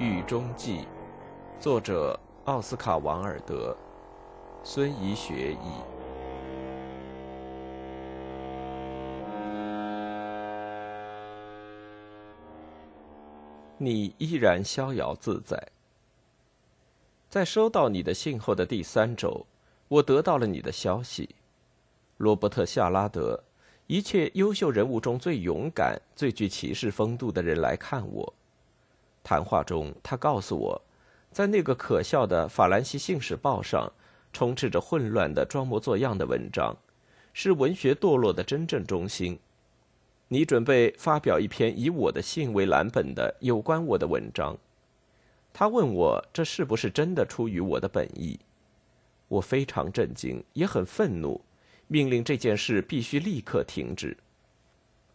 狱中记》，作者奥斯卡·王尔德，孙怡学译。你依然逍遥自在。在收到你的信后的第三周，我得到了你的消息。罗伯特·夏拉德，一切优秀人物中最勇敢、最具骑士风度的人来看我。谈话中，他告诉我，在那个可笑的《法兰西信使报》上，充斥着混乱的装模作样的文章，是文学堕落的真正中心。你准备发表一篇以我的信为蓝本的有关我的文章。他问我这是不是真的出于我的本意。我非常震惊，也很愤怒，命令这件事必须立刻停止。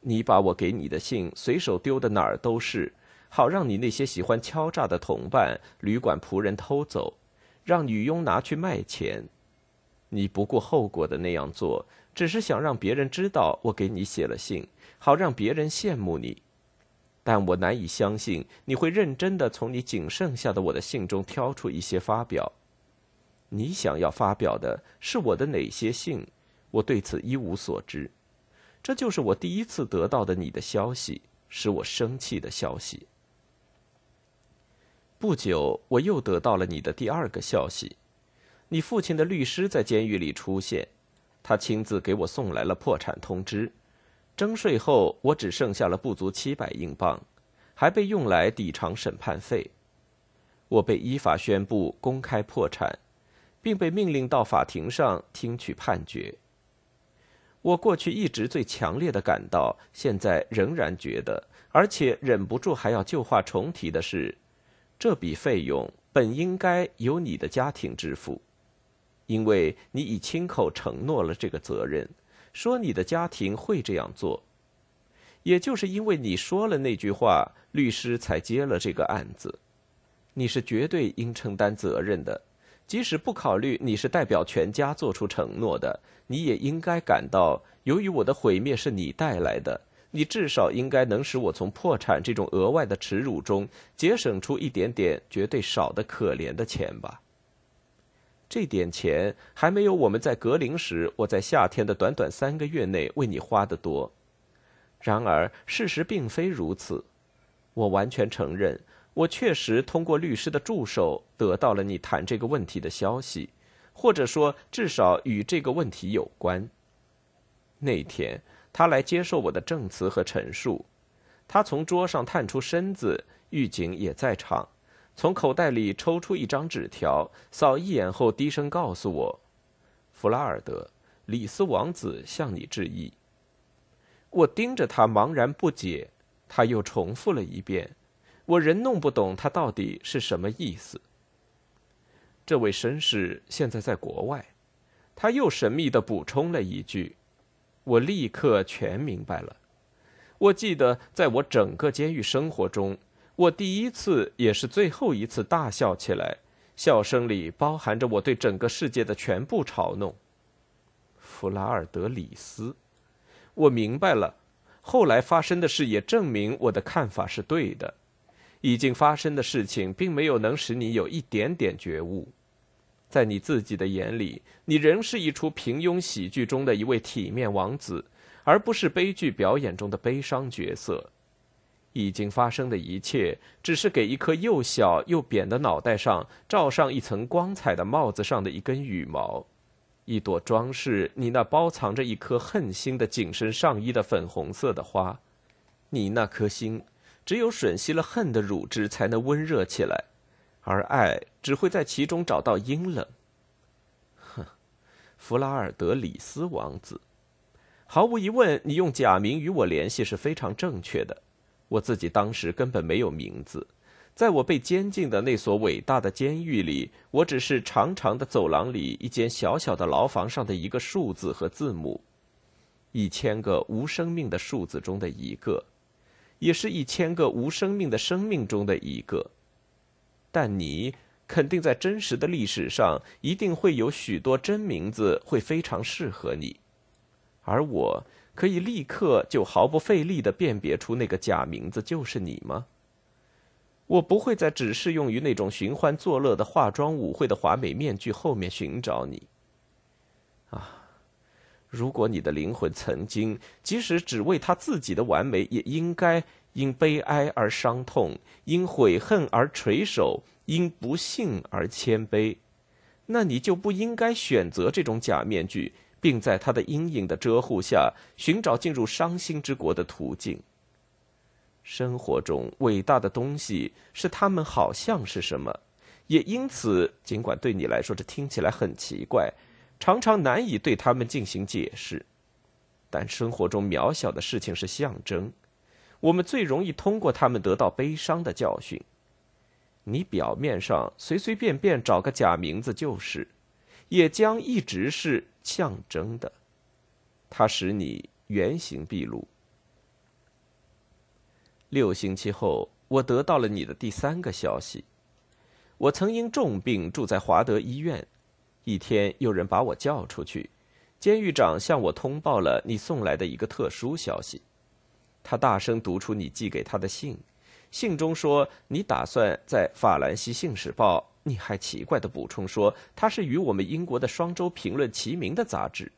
你把我给你的信随手丢的哪儿都是。好让你那些喜欢敲诈的同伴、旅馆仆人偷走，让女佣拿去卖钱。你不顾后果的那样做，只是想让别人知道我给你写了信，好让别人羡慕你。但我难以相信你会认真的从你仅剩下的我的信中挑出一些发表。你想要发表的是我的哪些信？我对此一无所知。这就是我第一次得到的你的消息，使我生气的消息。不久，我又得到了你的第二个消息：你父亲的律师在监狱里出现，他亲自给我送来了破产通知。征税后，我只剩下了不足七百英镑，还被用来抵偿审判费。我被依法宣布公开破产，并被命令到法庭上听取判决。我过去一直最强烈的感到，现在仍然觉得，而且忍不住还要旧话重提的是。这笔费用本应该由你的家庭支付，因为你已亲口承诺了这个责任，说你的家庭会这样做。也就是因为你说了那句话，律师才接了这个案子。你是绝对应承担责任的，即使不考虑你是代表全家做出承诺的，你也应该感到，由于我的毁灭是你带来的。你至少应该能使我从破产这种额外的耻辱中节省出一点点绝对少的可怜的钱吧。这点钱还没有我们在格林时我在夏天的短短三个月内为你花的多。然而事实并非如此。我完全承认，我确实通过律师的助手得到了你谈这个问题的消息，或者说至少与这个问题有关。那天。他来接受我的证词和陈述。他从桌上探出身子，狱警也在场，从口袋里抽出一张纸条，扫一眼后低声告诉我：“弗拉尔德，李斯王子向你致意。”我盯着他，茫然不解。他又重复了一遍，我仍弄不懂他到底是什么意思。这位绅士现在在国外。他又神秘地补充了一句。我立刻全明白了。我记得，在我整个监狱生活中，我第一次也是最后一次大笑起来，笑声里包含着我对整个世界的全部嘲弄。弗拉尔德里斯，我明白了。后来发生的事也证明我的看法是对的。已经发生的事情并没有能使你有一点点觉悟。在你自己的眼里，你仍是一出平庸喜剧中的一位体面王子，而不是悲剧表演中的悲伤角色。已经发生的一切，只是给一颗又小又扁的脑袋上罩上一层光彩的帽子上的一根羽毛，一朵装饰你那包藏着一颗恨心的紧身上衣的粉红色的花。你那颗心，只有吮吸了恨的乳汁，才能温热起来。而爱只会在其中找到阴冷。哼，弗拉尔德里斯王子，毫无疑问，你用假名与我联系是非常正确的。我自己当时根本没有名字，在我被监禁的那所伟大的监狱里，我只是长长的走廊里一间小小的牢房上的一个数字和字母，一千个无生命的数字中的一个，也是一千个无生命的生命中的一个。但你肯定在真实的历史上一定会有许多真名字会非常适合你，而我可以立刻就毫不费力地辨别出那个假名字就是你吗？我不会在只适用于那种寻欢作乐的化妆舞会的华美面具后面寻找你。啊，如果你的灵魂曾经，即使只为他自己的完美，也应该因悲哀而伤痛，因悔恨而垂首，因不幸而谦卑，那你就不应该选择这种假面具，并在他的阴影的遮护下寻找进入伤心之国的途径。生活中伟大的东西是他们好像是什么，也因此，尽管对你来说这听起来很奇怪，常常难以对他们进行解释。但生活中渺小的事情是象征，我们最容易通过他们得到悲伤的教训。你表面上随随便便找个假名字就是，也将一直是象征的，它使你原形毕露。六星期后，我得到了你的第三个消息。我曾因重病住在华德医院。一天，有人把我叫出去，监狱长向我通报了你送来的一个特殊消息。他大声读出你寄给他的信，信中说你打算在《法兰西信使报》，你还奇怪的补充说它是与我们英国的《双周评论》齐名的杂志，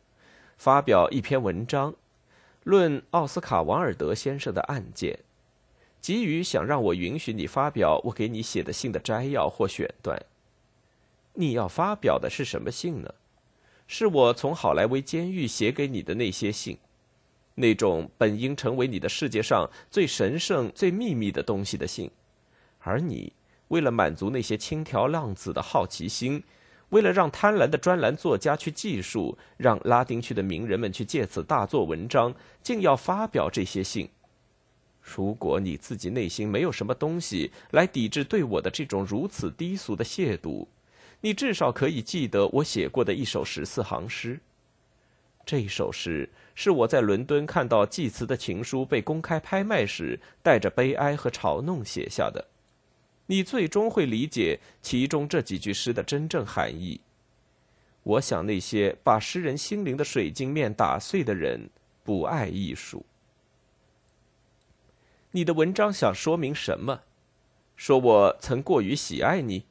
发表一篇文章，论奥斯卡·王尔德先生的案件。急于想让我允许你发表我给你写的信的摘要或选段。你要发表的是什么信呢？是我从好莱坞监狱写给你的那些信，那种本应成为你的世界上最神圣、最秘密的东西的信。而你为了满足那些轻佻浪子的好奇心，为了让贪婪的专栏作家去记述，让拉丁区的名人们去借此大做文章，竟要发表这些信。如果你自己内心没有什么东西来抵制对我的这种如此低俗的亵渎，你至少可以记得我写过的一首十四行诗。这首诗是我在伦敦看到祭词的情书被公开拍卖时，带着悲哀和嘲弄写下的。你最终会理解其中这几句诗的真正含义。我想那些把诗人心灵的水晶面打碎的人，不爱艺术。你的文章想说明什么？说我曾过于喜爱你，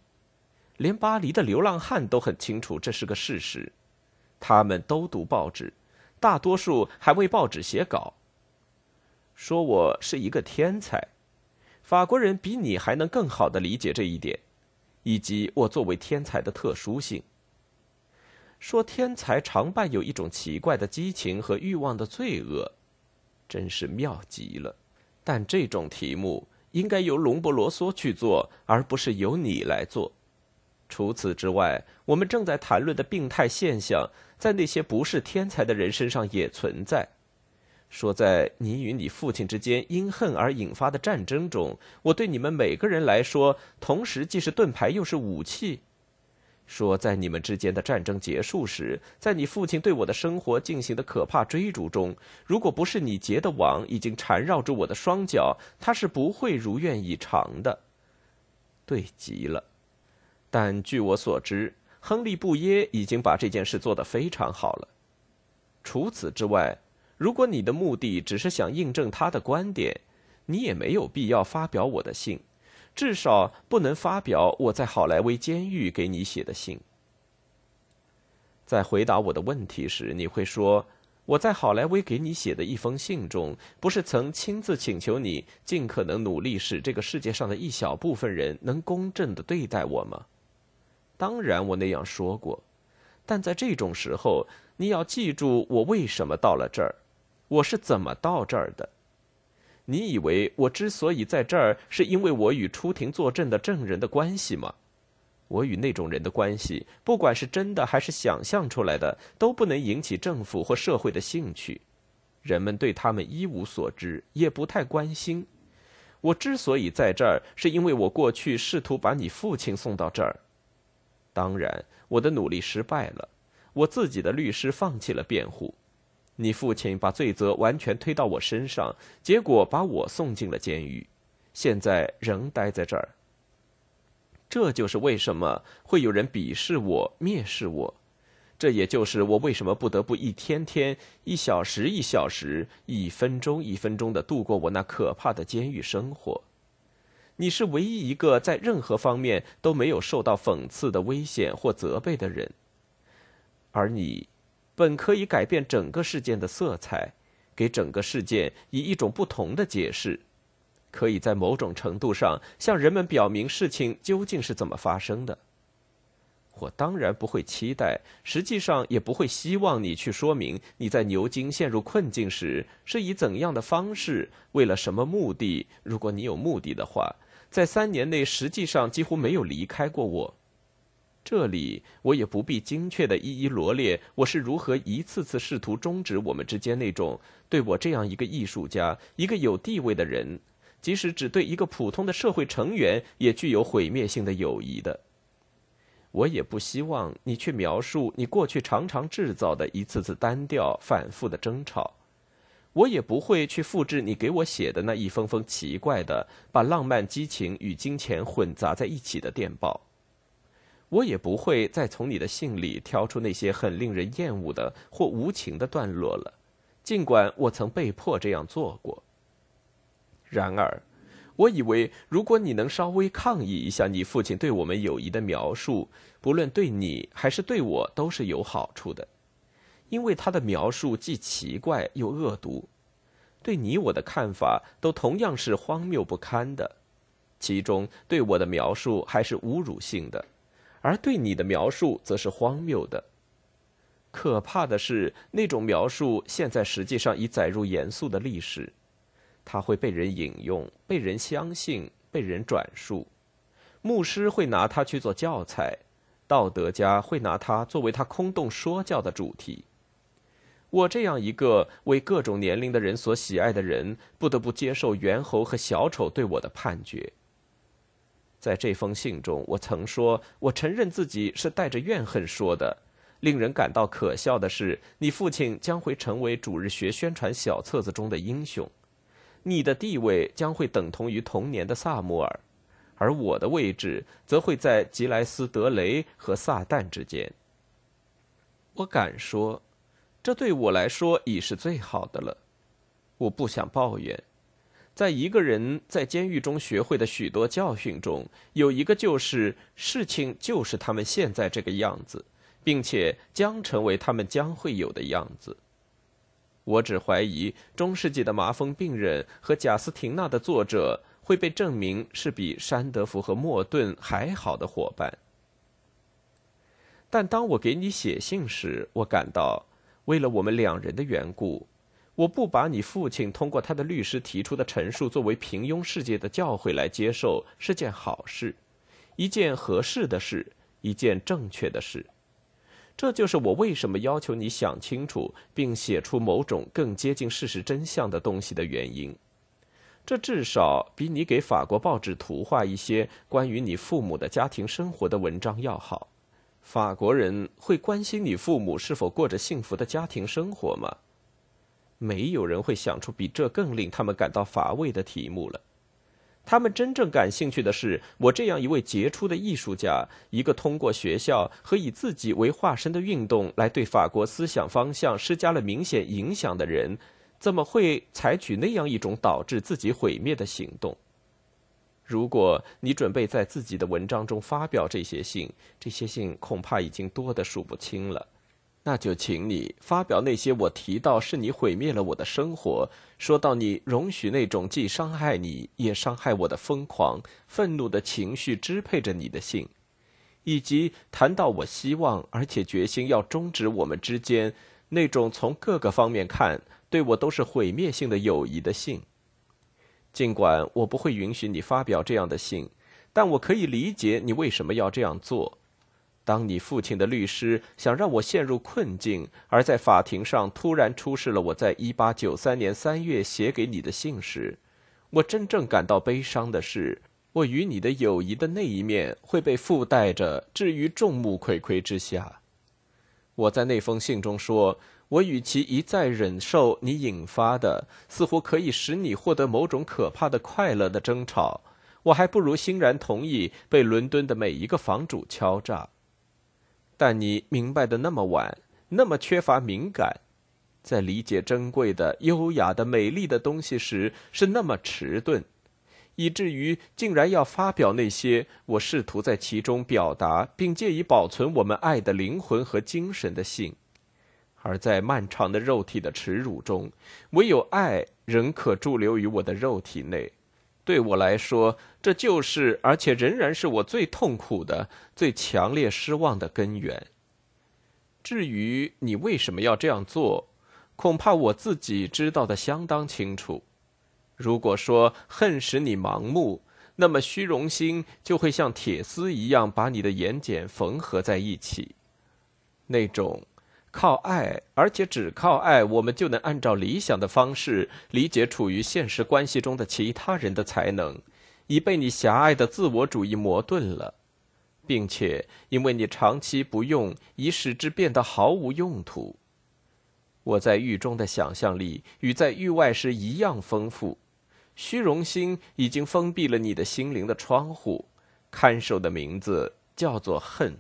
连巴黎的流浪汉都很清楚这是个事实。他们都读报纸，大多数还为报纸写稿。说我是一个天才，法国人比你还能更好的理解这一点，以及我作为天才的特殊性。说天才常伴有一种奇怪的激情和欲望的罪恶，真是妙极了。但这种题目应该由隆博罗梭去做，而不是由你来做。除此之外，我们正在谈论的病态现象，在那些不是天才的人身上也存在。说在你与你父亲之间因恨而引发的战争中，我对你们每个人来说，同时既是盾牌又是武器。说，在你们之间的战争结束时，在你父亲对我的生活进行的可怕追逐中，如果不是你结的网已经缠绕住我的双脚，他是不会如愿以偿的。对极了，但据我所知，亨利·布耶已经把这件事做得非常好了。除此之外，如果你的目的只是想印证他的观点，你也没有必要发表我的信。至少不能发表我在好莱坞监狱给你写的信。在回答我的问题时，你会说我在好莱坞给你写的一封信中，不是曾亲自请求你尽可能努力使这个世界上的一小部分人能公正的对待我吗？当然，我那样说过。但在这种时候，你要记住我为什么到了这儿，我是怎么到这儿的。你以为我之所以在这儿，是因为我与出庭作证的证人的关系吗？我与那种人的关系，不管是真的还是想象出来的，都不能引起政府或社会的兴趣。人们对他们一无所知，也不太关心。我之所以在这儿，是因为我过去试图把你父亲送到这儿。当然，我的努力失败了。我自己的律师放弃了辩护。你父亲把罪责完全推到我身上，结果把我送进了监狱，现在仍待在这儿。这就是为什么会有人鄙视我、蔑视我，这也就是我为什么不得不一天天、一小时一小时、一分钟一分钟的度过我那可怕的监狱生活。你是唯一一个在任何方面都没有受到讽刺的危险或责备的人，而你，本可以改变整个事件的色彩，给整个事件以一种不同的解释，可以在某种程度上向人们表明事情究竟是怎么发生的。我当然不会期待，实际上也不会希望你去说明你在牛津陷入困境时是以怎样的方式，为了什么目的。如果你有目的的话。在三年内，实际上几乎没有离开过我。这里我也不必精确的一一罗列我是如何一次次试图终止我们之间那种对我这样一个艺术家、一个有地位的人，即使只对一个普通的社会成员也具有毁灭性的友谊的。我也不希望你去描述你过去常常制造的一次次单调、反复的争吵。我也不会去复制你给我写的那一封封奇怪的、把浪漫激情与金钱混杂在一起的电报。我也不会再从你的信里挑出那些很令人厌恶的或无情的段落了，尽管我曾被迫这样做过。然而，我以为如果你能稍微抗议一下你父亲对我们友谊的描述，不论对你还是对我都是有好处的。因为他的描述既奇怪又恶毒，对你我的看法都同样是荒谬不堪的。其中对我的描述还是侮辱性的，而对你的描述则是荒谬的。可怕的是，那种描述现在实际上已载入严肃的历史，它会被人引用、被人相信、被人转述。牧师会拿它去做教材，道德家会拿它作为他空洞说教的主题。我这样一个为各种年龄的人所喜爱的人，不得不接受猿猴和小丑对我的判决。在这封信中，我曾说，我承认自己是带着怨恨说的。令人感到可笑的是，你父亲将会成为主日学宣传小册子中的英雄，你的地位将会等同于童年的萨摩尔，而我的位置则会在吉莱斯德雷和撒旦之间。我敢说。这对我来说已是最好的了。我不想抱怨，在一个人在监狱中学会的许多教训中，有一个就是事情就是他们现在这个样子，并且将成为他们将会有的样子。我只怀疑中世纪的麻风病人和贾斯廷娜的作者会被证明是比山德福和莫顿还好的伙伴。但当我给你写信时，我感到。为了我们两人的缘故，我不把你父亲通过他的律师提出的陈述作为平庸世界的教诲来接受是件好事，一件合适的事，一件正确的事。这就是我为什么要求你想清楚并写出某种更接近事实真相的东西的原因。这至少比你给法国报纸图画一些关于你父母的家庭生活的文章要好。法国人会关心你父母是否过着幸福的家庭生活吗？没有人会想出比这更令他们感到乏味的题目了。他们真正感兴趣的是，我这样一位杰出的艺术家，一个通过学校和以自己为化身的运动来对法国思想方向施加了明显影响的人，怎么会采取那样一种导致自己毁灭的行动？如果你准备在自己的文章中发表这些信，这些信恐怕已经多得数不清了。那就请你发表那些我提到是你毁灭了我的生活，说到你容许那种既伤害你也伤害我的疯狂、愤怒的情绪支配着你的信，以及谈到我希望而且决心要终止我们之间那种从各个方面看对我都是毁灭性的友谊的信。尽管我不会允许你发表这样的信，但我可以理解你为什么要这样做。当你父亲的律师想让我陷入困境，而在法庭上突然出示了我在一八九三年三月写给你的信时，我真正感到悲伤的是，我与你的友谊的那一面会被附带着置于众目睽睽之下。我在那封信中说。我与其一再忍受你引发的似乎可以使你获得某种可怕的快乐的争吵，我还不如欣然同意被伦敦的每一个房主敲诈。但你明白的那么晚，那么缺乏敏感，在理解珍贵的、优雅的、美丽的东西时是那么迟钝，以至于竟然要发表那些我试图在其中表达并借以保存我们爱的灵魂和精神的信。而在漫长的肉体的耻辱中，唯有爱仍可驻留于我的肉体内。对我来说，这就是而且仍然是我最痛苦的、最强烈失望的根源。至于你为什么要这样做，恐怕我自己知道的相当清楚。如果说恨使你盲目，那么虚荣心就会像铁丝一样把你的眼睑缝合在一起。那种靠爱，而且只靠爱，我们就能按照理想的方式理解处于现实关系中的其他人的才能，已被你狭隘的自我主义磨钝了，并且因为你长期不用，已使之变得毫无用途。我在狱中的想象力与在狱外时一样丰富。虚荣心已经封闭了你的心灵的窗户，看守的名字叫做恨。